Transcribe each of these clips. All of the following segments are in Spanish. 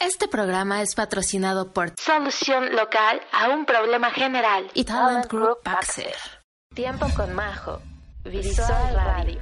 Este programa es patrocinado por Solución Local a un Problema General y Talent Group Baxter. Tiempo con Majo. Visual Radio.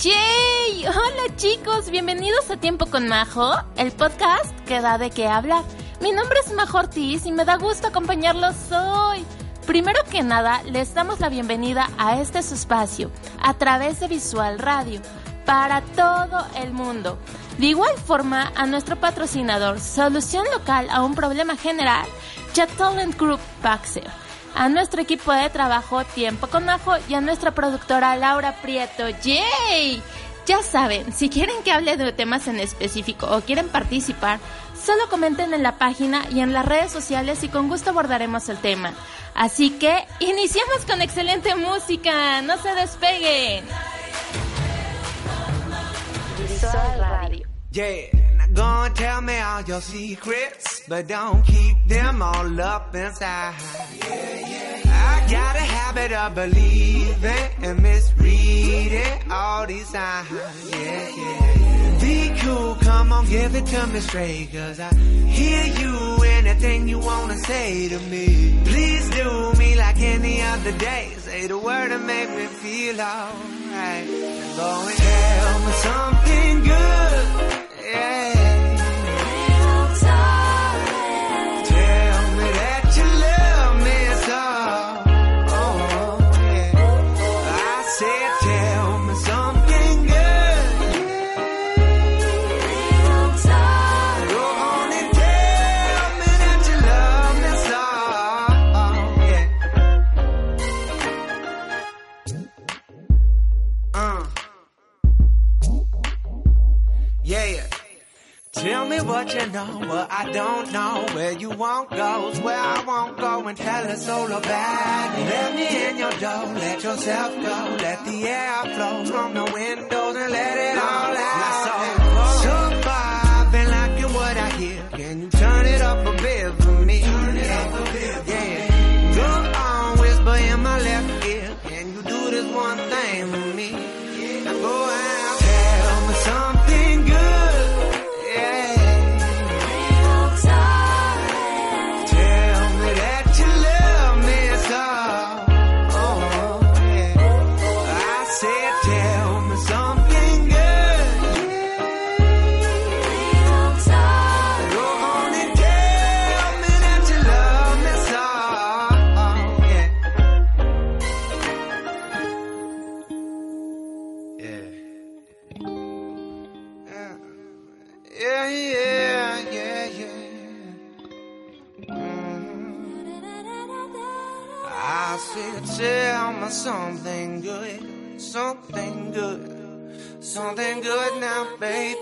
¡Yay! Hola chicos, bienvenidos a Tiempo con Majo, el podcast que da de qué hablar. Mi nombre es Majo Ortiz y me da gusto acompañarlos hoy. Primero que nada, les damos la bienvenida a este su espacio a través de Visual Radio para todo el mundo. De igual forma, a nuestro patrocinador, Solución Local a un Problema General, Jet Talent Group Baxter. A nuestro equipo de trabajo, Tiempo con Ajo, y a nuestra productora Laura Prieto. ¡Yay! Ya saben, si quieren que hable de temas en específico o quieren participar, solo comenten en la página y en las redes sociales y con gusto abordaremos el tema. Así que iniciamos con excelente música, no se despeguen. Visual Radio. Yeah, now go and tell me all your secrets, but don't keep them all up inside. yeah I got a habit of believing and misreading all these signs. Yeah, yeah. Be cool, come on, give it to me straight, cause I hear you, anything you wanna say to me. Please do me like any other day, say the word and make me feel. Right. And though it me something good, yeah. What you know, what I don't know. Where you won't goes, where I won't go, and tell us all about it. Let me in your door, let yourself go, let the air flow from the windows and let it all out.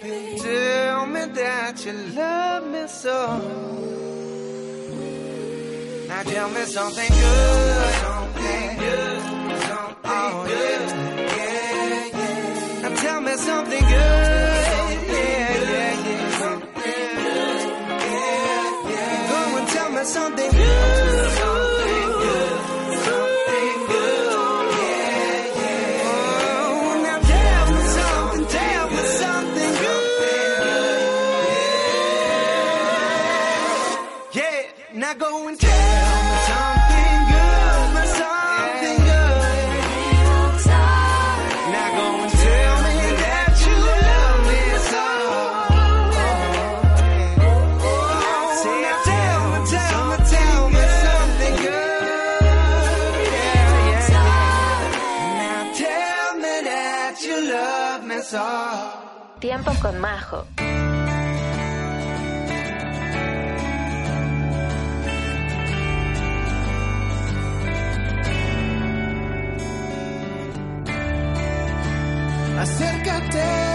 Tell me that you love me so. Now tell me something good, something good, something good, yeah, yeah. Now tell me something good, yeah, yeah, yeah. Something good, yeah, yeah. Go and tell me something Tiempo con Majo. Acércate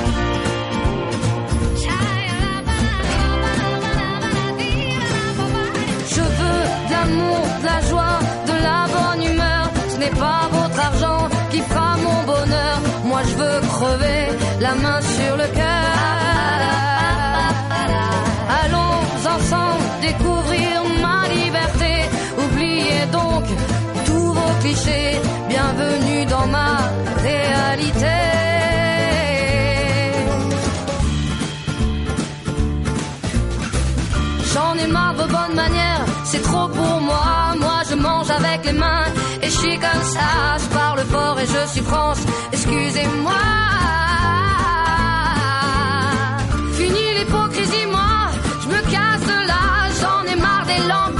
N'est pas votre argent qui fera mon bonheur. Moi je veux crever la main sur le cœur. Allons ensemble découvrir ma liberté. Oubliez donc tous vos clichés. Bienvenue dans ma réalité. J'en ai marre de bonnes manières, c'est trop pour moi. Je mange avec les mains et je suis comme ça. Je parle fort et je suis France, excusez-moi. Fini l'hypocrisie, moi, je me casse de là. J'en ai marre des lampes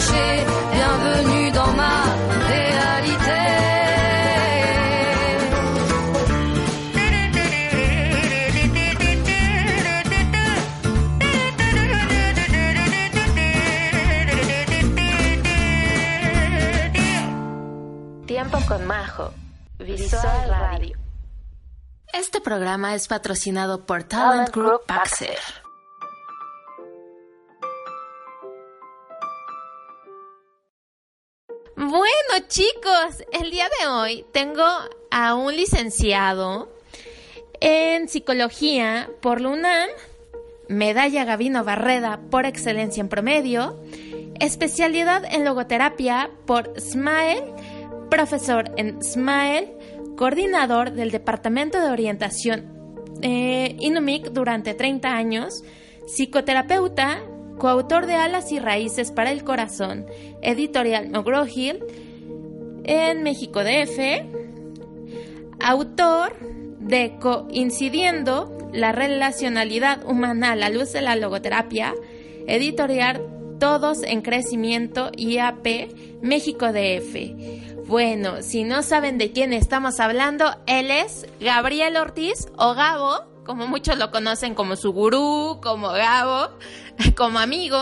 clichés. Bienvenue dans ma réalité. Tiempo con Majo. Visual Radio. Este programa es patrocinado por Talent Group Baxter. Bueno chicos, el día de hoy tengo a un licenciado en psicología por la UNAM, medalla Gavino Barreda por excelencia en promedio, especialidad en logoterapia por SMILE, profesor en SMILE, coordinador del Departamento de Orientación eh, INUMIC durante 30 años, psicoterapeuta, coautor de Alas y Raíces para el Corazón, editorial McGraw-Hill, en México DF, autor de Coincidiendo, la relacionalidad humana a la luz de la logoterapia, editorial Todos en Crecimiento IAP, México DF bueno, si no saben de quién estamos hablando, él es Gabriel Ortiz o Gabo, como muchos lo conocen como su gurú, como Gabo, como amigo.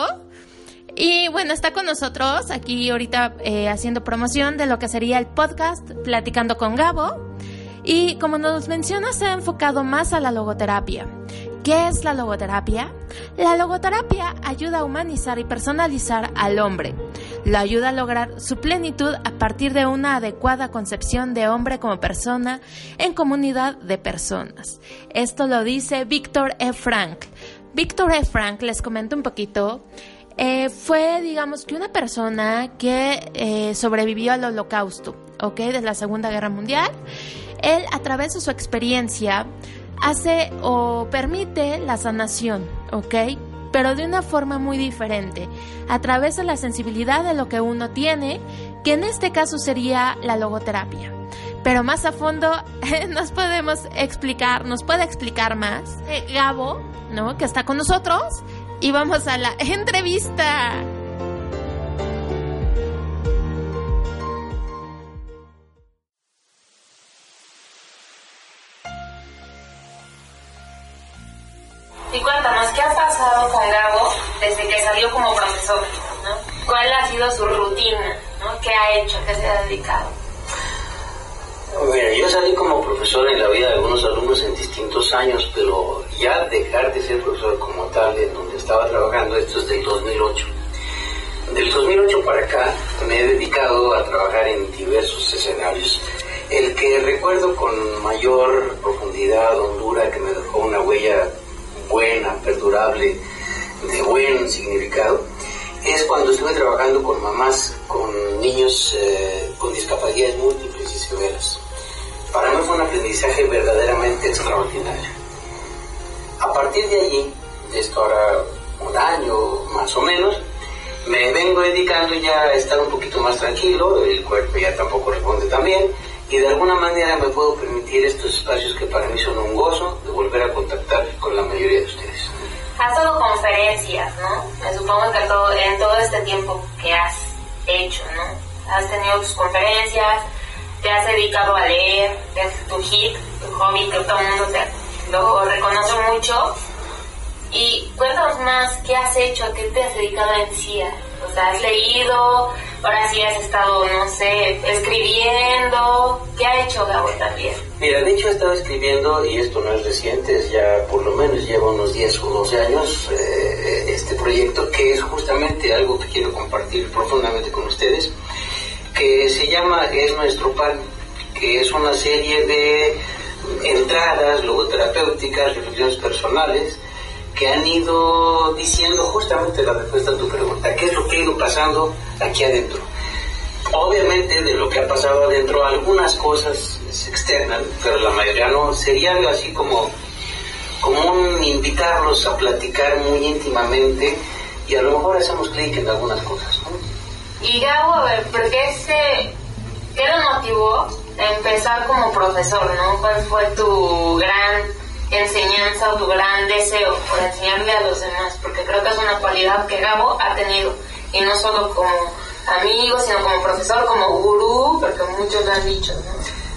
Y bueno, está con nosotros aquí ahorita eh, haciendo promoción de lo que sería el podcast Platicando con Gabo. Y como nos menciona, se ha enfocado más a la logoterapia. ¿Qué es la logoterapia? La logoterapia ayuda a humanizar y personalizar al hombre. Lo ayuda a lograr su plenitud a partir de una adecuada concepción de hombre como persona en comunidad de personas. Esto lo dice Víctor E. Frank. Víctor E. Frank, les comento un poquito, eh, fue, digamos, que una persona que eh, sobrevivió al holocausto, ¿ok? De la Segunda Guerra Mundial. Él, a través de su experiencia, hace o permite la sanación, ¿ok? Pero de una forma muy diferente, a través de la sensibilidad de lo que uno tiene, que en este caso sería la logoterapia. Pero más a fondo nos podemos explicar, nos puede explicar más eh, Gabo, ¿no? Que está con nosotros y vamos a la entrevista. ¿Qué ha pasado con Gabo desde que salió como profesor? ¿Cuál ha sido su rutina? ¿no? ¿Qué ha hecho? ¿Qué se ha dedicado? Mira, yo salí como profesor en la vida de algunos alumnos en distintos años, pero ya dejar de ser profesor como tal, en donde estaba trabajando, esto es del 2008. Del 2008 para acá me he dedicado a trabajar en diversos escenarios. El que recuerdo con mayor profundidad, hondura, que me dejó una huella buena, perdurable, de buen significado, es cuando estuve trabajando con mamás con niños eh, con discapacidades múltiples y severas. Para mí fue un aprendizaje verdaderamente extraordinario. A partir de allí, esto ahora un año más o menos, me vengo dedicando ya a estar un poquito más tranquilo, el cuerpo ya tampoco responde tan bien, y de alguna manera me puedo permitir estos espacios que para mí son un gozo de volver a contactar con la mayoría de ustedes. Has dado conferencias, ¿no? Me supongo que todo, en todo este tiempo que has hecho, ¿no? Has tenido tus conferencias, te has dedicado a leer, es tu hit, tu hobby, que todo el mundo te lo reconoce mucho. Y cuéntanos más, ¿qué has hecho? ¿A qué te has dedicado en sí? ¿Has leído? Ahora sí has estado, no sé, escribiendo. ¿Qué ha hecho Gabo también? Mira, de hecho he estado escribiendo, y esto no es reciente, es ya por lo menos lleva unos 10 o 12 años, eh, este proyecto, que es justamente algo que quiero compartir profundamente con ustedes, que se llama Es Nuestro Pan, que es una serie de entradas logoterapéuticas, reflexiones personales, que han ido diciendo justamente la respuesta a tu pregunta, qué es lo que ha ido pasando aquí adentro. Obviamente de lo que ha pasado adentro algunas cosas se externan, pero la mayoría no. Sería algo así como, como un invitarlos a platicar muy íntimamente y a lo mejor hacemos clic en algunas cosas. Y Gabo, a ver, ¿por qué, se, qué lo motivó a empezar como profesor? ¿no? ¿Cuál fue tu gran enseñanza o tu gran deseo por enseñarle a los demás, porque creo que es una cualidad que Gabo ha tenido, y no solo como amigo, sino como profesor, como gurú, porque muchos lo han dicho.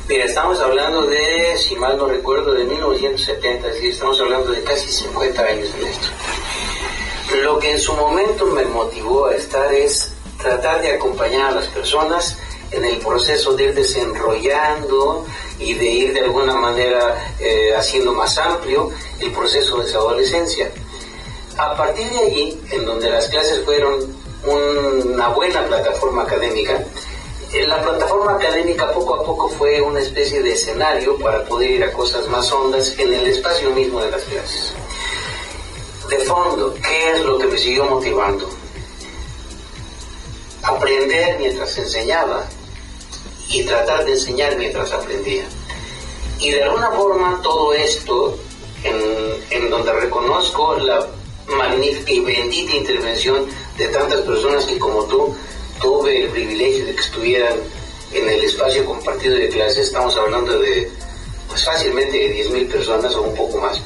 Mira, estamos hablando de, si mal no recuerdo, de 1970, es decir, estamos hablando de casi 50 años en esto. Lo que en su momento me motivó a estar es tratar de acompañar a las personas en el proceso de ir desenrollando y de ir de alguna manera eh, haciendo más amplio el proceso de esa adolescencia. A partir de allí, en donde las clases fueron una buena plataforma académica, eh, la plataforma académica poco a poco fue una especie de escenario para poder ir a cosas más hondas en el espacio mismo de las clases. De fondo, ¿qué es lo que me siguió motivando? Aprender mientras enseñaba y tratar de enseñar mientras aprendía. Y de alguna forma todo esto, en, donde reconozco la magnífica y bendita intervención de tantas personas que como tú tuve el privilegio de que estuvieran en el espacio compartido de clases, estamos hablando de pues fácilmente de 10.000 personas o un poco más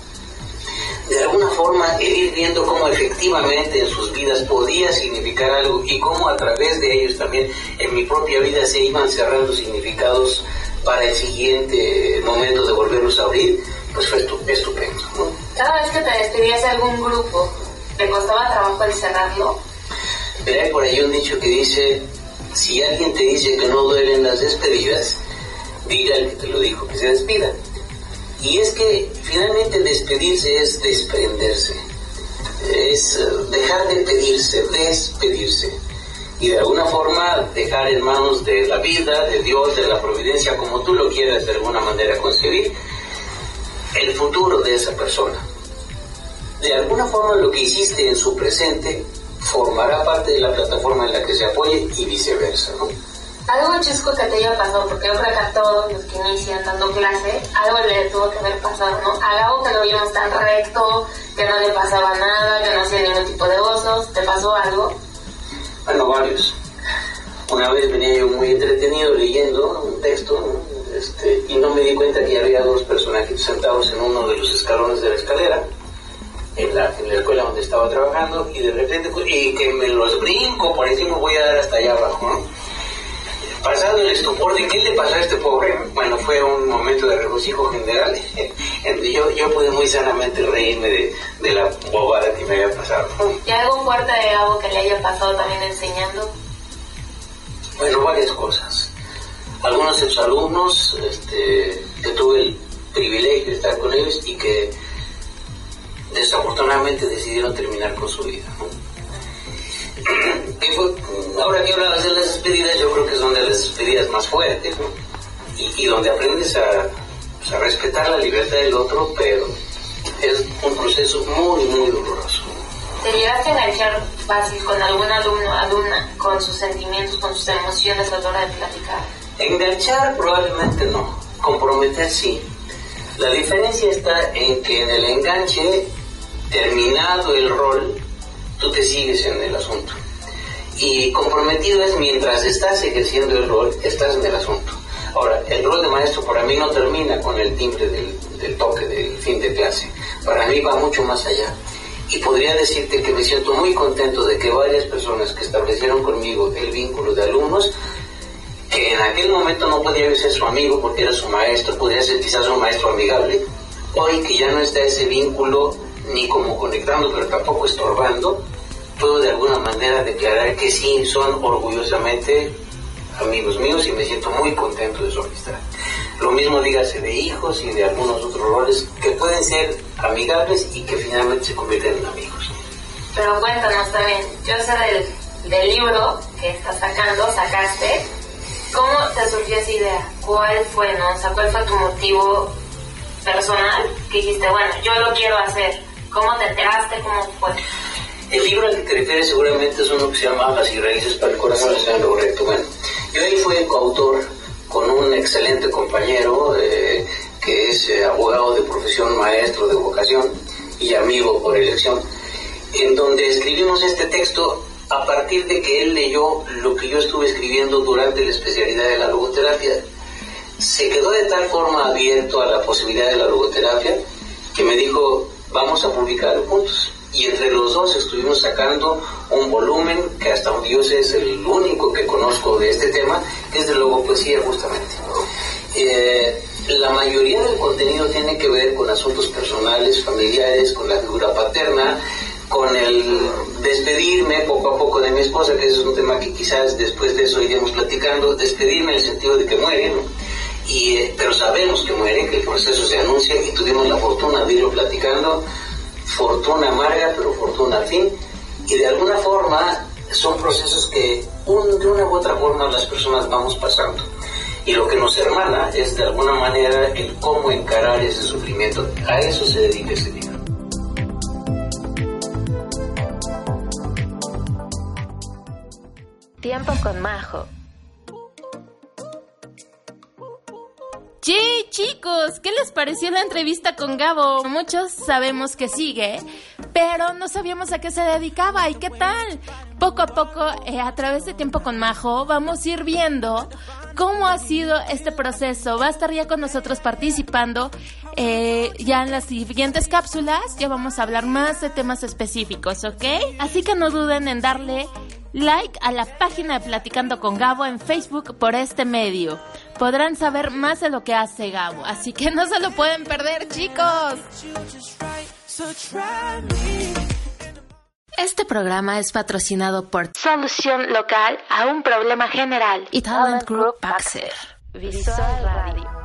de alguna forma ir viendo cómo efectivamente en sus vidas podía significar algo y cómo a través de ellos también en mi propia vida se iban cerrando significados para el siguiente momento de volverlos a abrir, pues fue estupendo. Cada vez que te despedías de algún grupo, ¿te costaba trabajo el cerrarlo? Pero hay por ahí un dicho que dice, si alguien te dice que no duelen las despedidas, diga el que te lo dijo que se despida. Y es que finalmente despedirse es desprenderse, es eh, dejar de pedirse, despedirse. Y de alguna forma dejar en manos de la vida, de Dios, de la providencia, como tú lo quieras de alguna manera concebir, el futuro de esa persona. De alguna forma lo que hiciste en su presente formará parte de la plataforma en la que se apoye y viceversa, ¿no? Algo chisco que te haya pasado, porque yo creo que a todos los que inician dando clase, algo le tuvo que haber pasado, ¿no? A Gabo que lo vimos tan recto, que no le pasaba nada, que no hacía ningún tipo de osos, ¿te pasó algo? Bueno, varios. Una vez venía yo muy entretenido leyendo un texto este, y no me di cuenta que había dos personajes sentados en uno de los escalones de la escalera. En la, en la escuela donde estaba trabajando y de repente y que me los brinco por encima voy a dar hasta allá abajo ¿no? Pasado el estupor de qué le pasó a este pobre, bueno, fue un momento de regocijo general. yo, yo pude muy sanamente reírme de, la bobada que me había pasado. ¿Y algo fuerte de algo que le haya pasado también enseñando? Bueno, varias cosas. algunos exalumnos este, que tuve el privilegio de estar con ellos y que desafortunadamente decidieron terminar con su vida. Ahora que hablas de las despedidas, yo creo que son de las despedidas más fuertes y, donde aprendes pues, a, respetar la libertad del otro, pero es un proceso muy, muy doloroso. ¿Te llegaste a enganchar fácil con algún alumno, alumna, con sus sentimientos, con sus emociones a la hora de platicar? Enganchar probablemente no, comprometer sí. La diferencia está en que en el enganche, terminado el rol, tú te sigues en el asunto. Y comprometido es mientras estás ejerciendo el rol, estás en el asunto. Ahora, el rol de maestro para mí no termina con el timbre del, toque del fin de clase. Para mí va mucho más allá. Y podría decirte que me siento muy contento de que varias personas que establecieron conmigo el vínculo de alumnos que en aquel momento no podía ser su amigo porque era su maestro, podría ser quizás un maestro amigable, hoy que ya no está ese vínculo ni como conectando, pero tampoco estorbando, puedo de alguna manera declarar que sí, son orgullosamente amigos míos y me siento muy contento de su amistad. Lo mismo dígase de hijos y de algunos otros roles que pueden ser amigables y que finalmente se convierten en amigos. Pero cuéntanos también, yo sé del, del libro que estás sacando, sacaste, ¿Cómo te surgió esa idea? ¿Cuál fue, no? ¿cuál fue tu motivo personal que dijiste, bueno, yo lo quiero hacer? ¿Cómo te enteraste? ¿Cómo fue? El libro al que te refieres seguramente es uno que se llama Alas y Raíces para el Corazón, sí. lo correcto. Bueno, yo ahí fui coautor con un excelente compañero eh, que es eh, abogado de profesión, maestro de vocación y amigo por elección, en donde escribimos este texto a partir de que él leyó lo que yo estuve escribiendo durante la especialidad de la logoterapia. Se quedó de tal forma abierto a la posibilidad de la logoterapia que me dijo, vamos a publicar juntos. Y entre los dos estuvimos sacando un volumen que hasta un Dios es el único que conozco de este tema, que es de logopoesía justamente. Eh, la mayoría del contenido tiene que ver con asuntos personales, familiares, con la figura paterna, con el despedirme poco a poco de mi esposa, que ese es un tema que quizás después de eso iremos platicando, despedirme en el sentido de que muere, y, eh, pero sabemos que muere, que el proceso se anuncia y tuvimos la fortuna de irlo platicando, fortuna amarga, pero fortuna al fin, y de alguna forma son procesos que de una u otra forma las personas vamos pasando. Y lo que nos hermana es de alguna manera el cómo encarar ese sufrimiento. A eso se dedica ese libro. Tiempo con Majo. Sí, chicos, ¿qué les pareció la entrevista con Gabo? Muchos sabemos que sigue, pero no sabíamos a qué se dedicaba y qué tal. Poco a poco, eh, a través de Tiempo con Majo, vamos a ir viendo cómo ha sido este proceso. Va a estar ya con nosotros participando. Eh, ya en las siguientes cápsulas ya vamos a hablar más de temas específicos, ¿ok? Así que no duden en darle like a la página de Platicando con Gabo en Facebook por este medio. Podrán saber más de lo que hace Gabo, así que no se lo pueden perder, chicos. Este programa es patrocinado por Solución Local a un problema general y Talent Group Baxter. Visual Radio.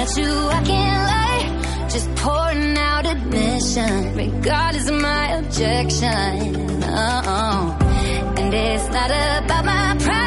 at you, I can't lie. Just pouring out admission, regardless of my objection. Oh, oh. And it's not about my pride.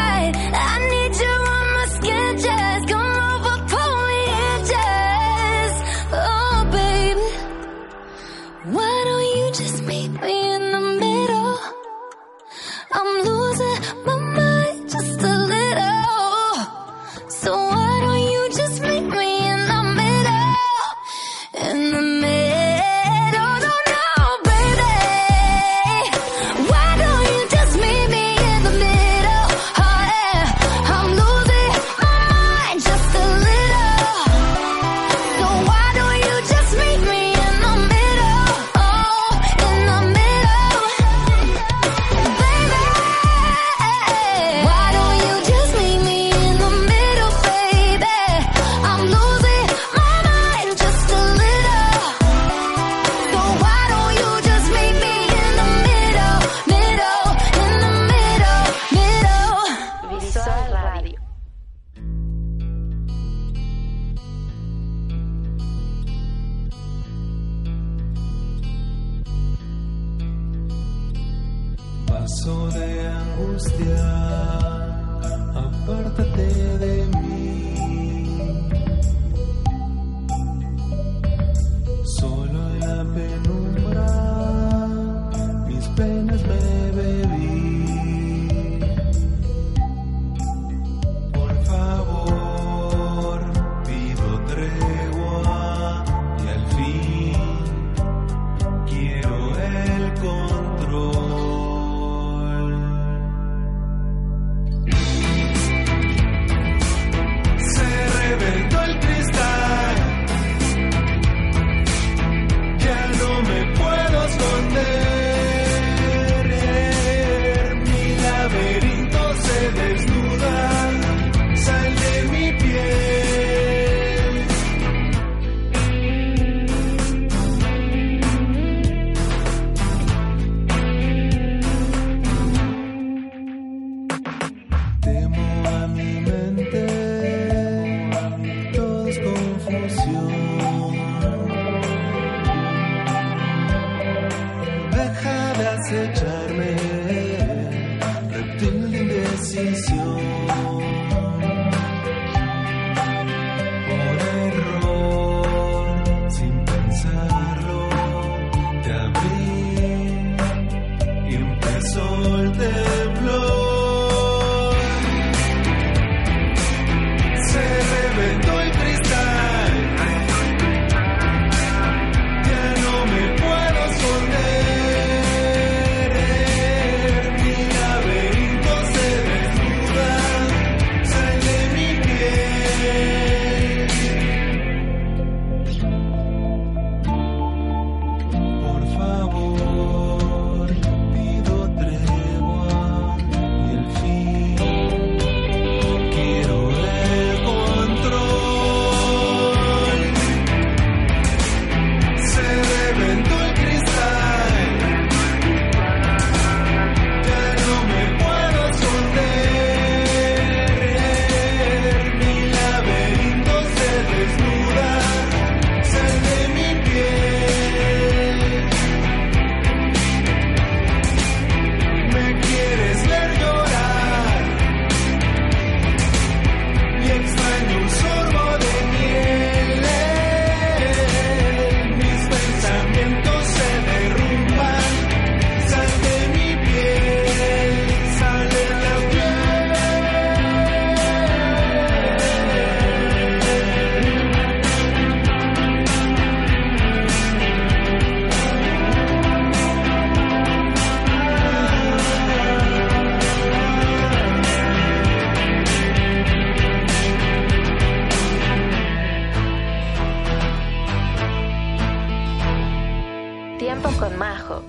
Con Majo.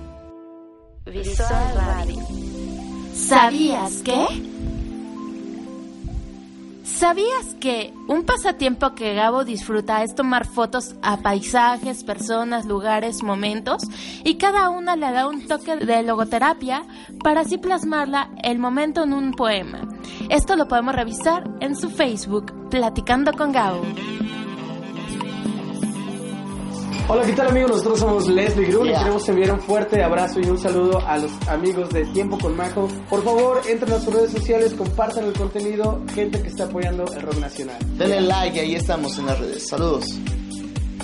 Visual Radio. ¿Sabías que? ¿Sabías que un pasatiempo que Gabo disfruta es tomar fotos a paisajes, personas, lugares, momentos y cada una le da un toque de logoterapia para así plasmarla el momento en un poema? Esto lo podemos revisar en su Facebook, Platicando con Gabo. Hola, ¿qué tal amigos? Nosotros somos Leslie Grun y queremos enviar un fuerte abrazo y un saludo a los amigos de Tiempo con Majo. Por favor, entren a sus redes sociales, compartan el contenido, gente que está apoyando el rock nacional. Denle like, ahí estamos en las redes. Saludos.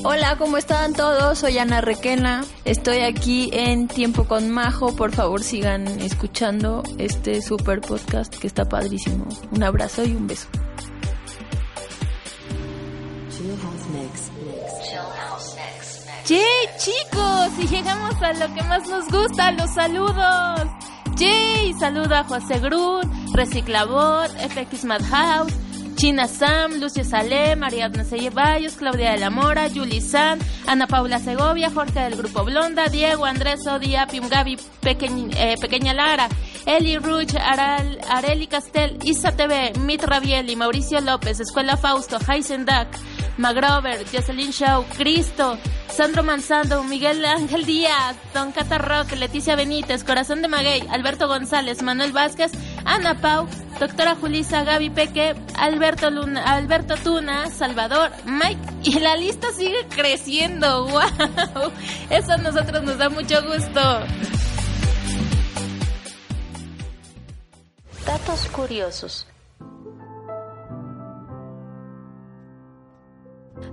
Hola, ¿cómo están todos? Soy Ana Requena. Estoy aquí en Tiempo con Majo. Por favor, sigan escuchando este super podcast que está padrísimo. Un abrazo y un beso. ¡Yay, chicos! Y llegamos a lo que más nos gusta, los saludos. ¡Yay! Saludo a José Grun, Reciclabot, FX Madhouse, China Sam, Lucio Salé, María Nacelle Ceballos, Claudia de la Mora, Julie San, Ana Paula Segovia, Jorge del Grupo Blonda, Diego, Andrés Odia, Pium Gaby, eh, Pequeña Lara, Eli Ruch, Areli Castel, Isa TV, Mit Rabieli, Mauricio López, Escuela Fausto, Heisen Duck, Magrover, Jocelyn Shaw, Cristo, Sandro Manzando, Miguel Ángel Díaz, Don Catarroque, Leticia Benítez, Corazón de Maguey, Alberto González, Manuel Vázquez, Ana Pau, Doctora Julisa, Gaby Peque, Alberto Luna, Alberto Tuna, Salvador, Mike, y la lista sigue creciendo, wow, eso a nosotros nos da mucho gusto. Datos curiosos.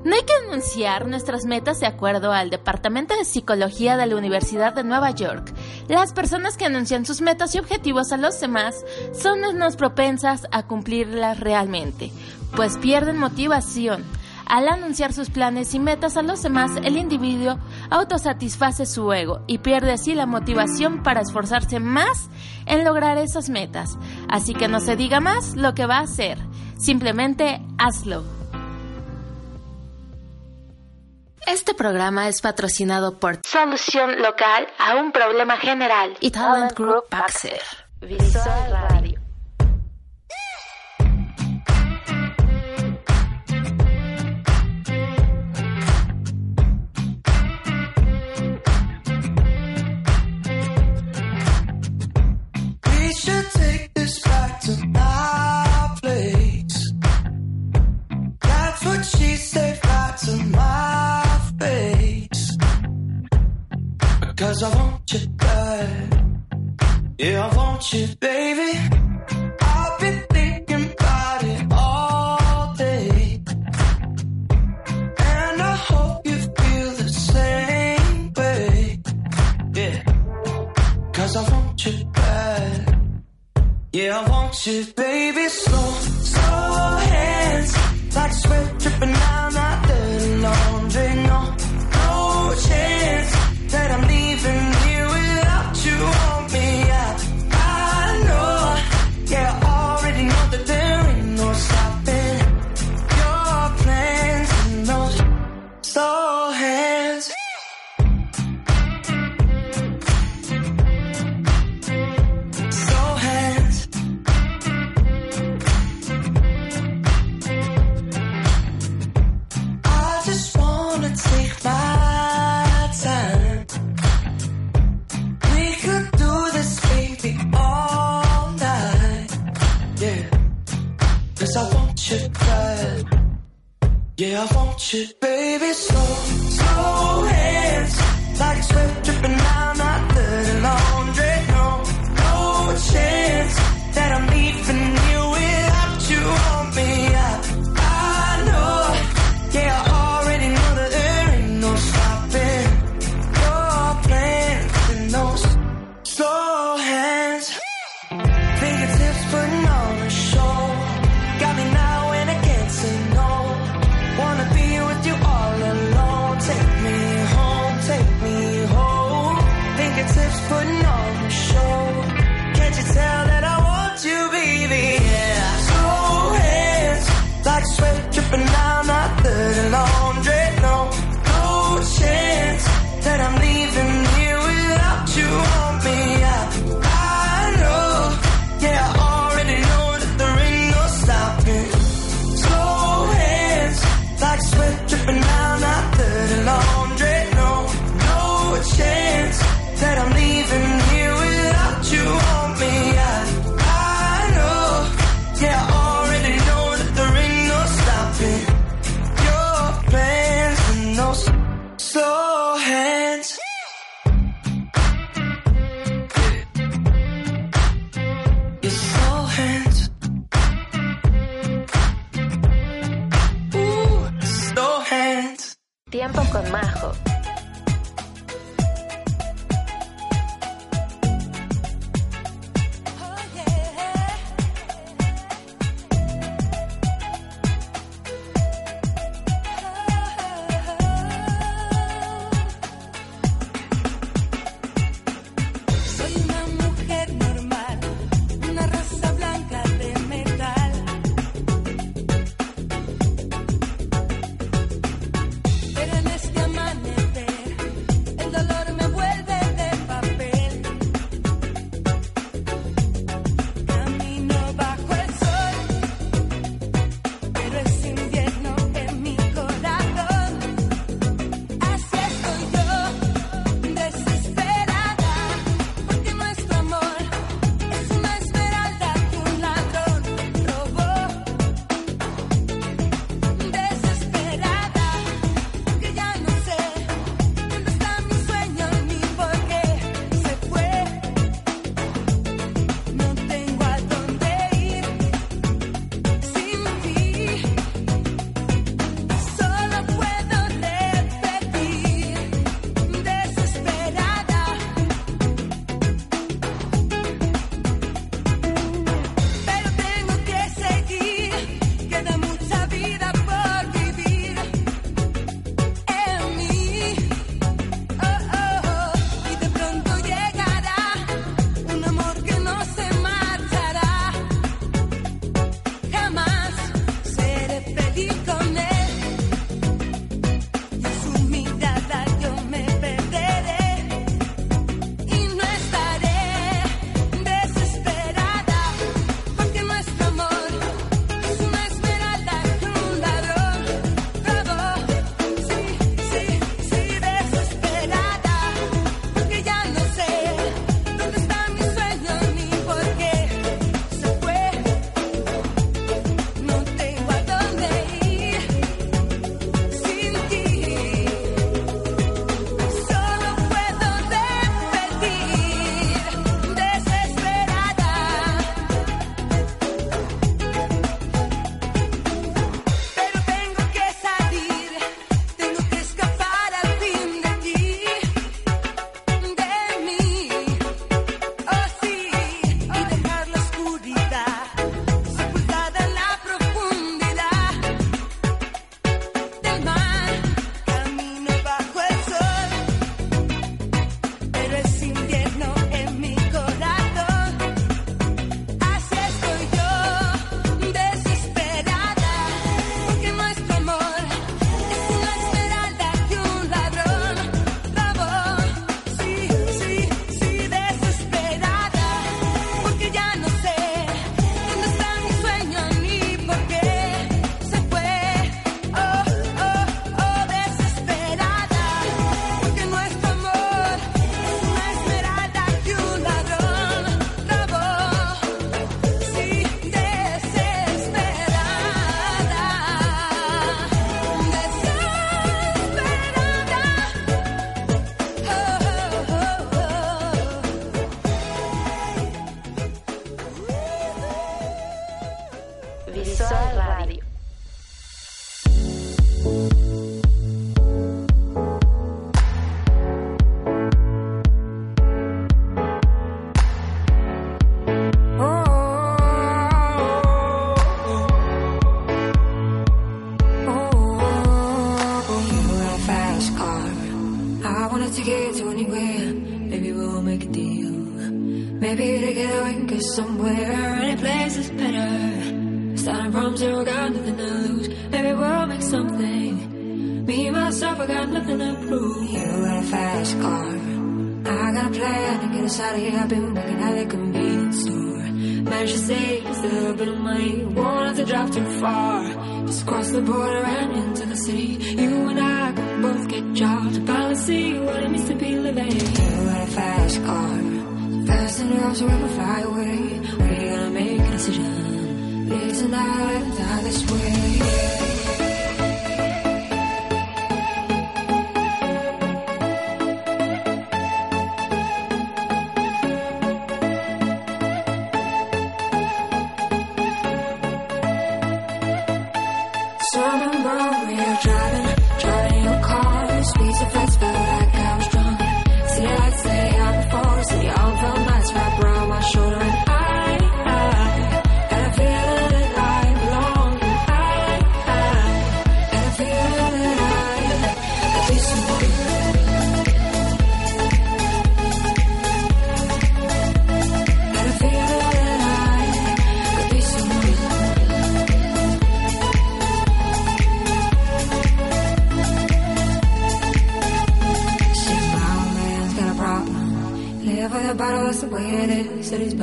No hay que anunciar nuestras metas de acuerdo al Departamento de Psicología de la Universidad de Nueva York. Las personas que anuncian sus metas y objetivos a los demás son menos propensas a cumplirlas realmente, pues pierden motivación. Al anunciar sus planes y metas a los demás, el individuo autosatisface su ego y pierde así la motivación para esforzarse más en lograr esas metas. Así que no se diga más lo que va a hacer, simplemente hazlo. Este programa es patrocinado por Solución Local a un Problema General y Talent Group Baxter. Visual Cause I want you bad. Yeah, I want you, baby. I've been thinking about it all day. And I hope you feel the same way. Yeah. Cause I want you bad. Yeah, I want you, baby.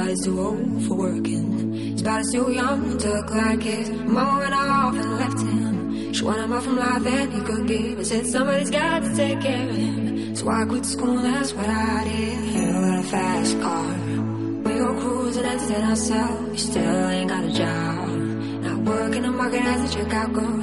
Body's too old for working. His body's too young to look like his. Mama went off and left him. She wanted more from life than he could give. I said somebody's got to take care of him. So I quit school, that's what I did. You got a fast car. We go cruising, and entertain ourselves. You still ain't got a job. Not working the market as a checkout girl.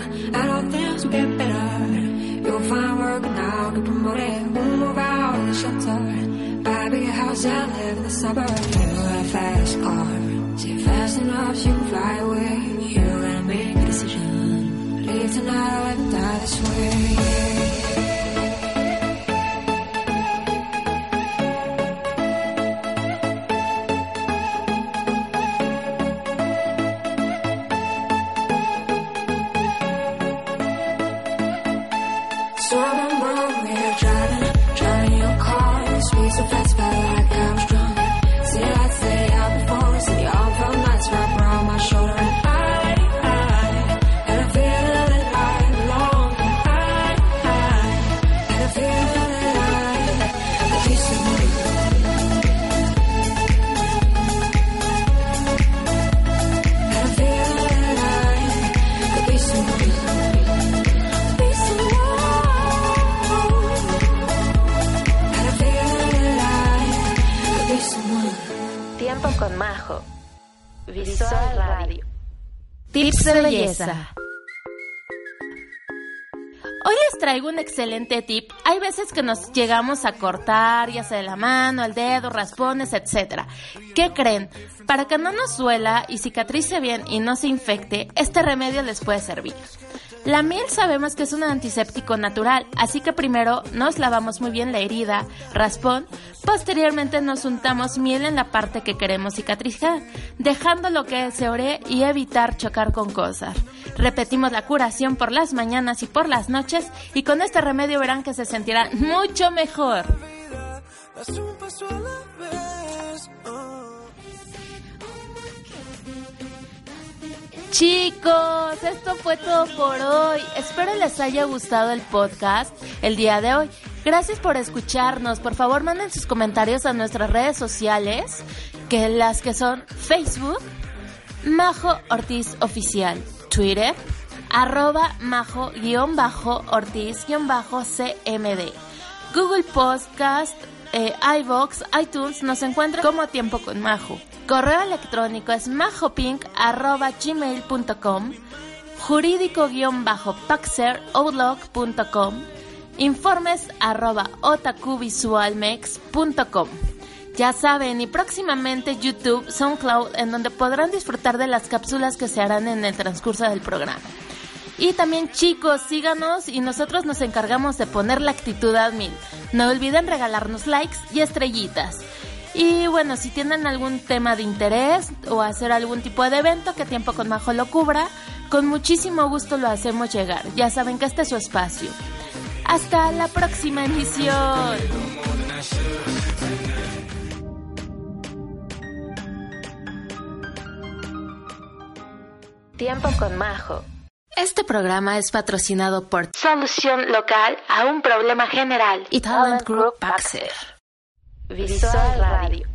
Hoy les traigo un excelente tip. Hay veces que nos llegamos a cortar, ya sea de la mano, el dedo, raspones, etc. ¿Qué creen? Para que no nos duela y cicatrice bien y no se infecte, este remedio les puede servir. La miel sabemos que es un antiséptico natural, así que primero nos lavamos muy bien la herida, raspón, posteriormente nos untamos miel en la parte que queremos cicatrizar, dejando lo que se ore y evitar chocar con cosas. Repetimos la curación por las mañanas y por las noches y con este remedio verán que se sentirán mucho mejor. Chicos, esto fue todo por hoy. Espero les haya gustado el podcast el día de hoy. Gracias por escucharnos. Por favor, manden sus comentarios a nuestras redes sociales, que las que son Facebook, Majo Ortiz Oficial, Twitter, arroba majo-ortiz-cmd. Google Podcast, eh, iVox, iTunes, nos encuentran como Tiempo con Majo. Correo electrónico es majopink.gmail.com jurídico-paxer.outlook.com informes arroba ya saben, y próximamente YouTube, SoundCloud, en donde podrán disfrutar de las cápsulas que se harán en el transcurso del programa. Y también chicos, síganos y nosotros nos encargamos de poner la actitud a mil. No olviden regalarnos likes y estrellitas. Y bueno, si tienen algún tema de interés o hacer algún tipo de evento que Tiempo con Majo lo cubra, con muchísimo gusto lo hacemos llegar. Ya saben que este es su espacio. Hasta la próxima emisión. Tiempo con Majo. Este programa es patrocinado por Solución local a un problema general. y Talent Group Baxter. Visual Radio.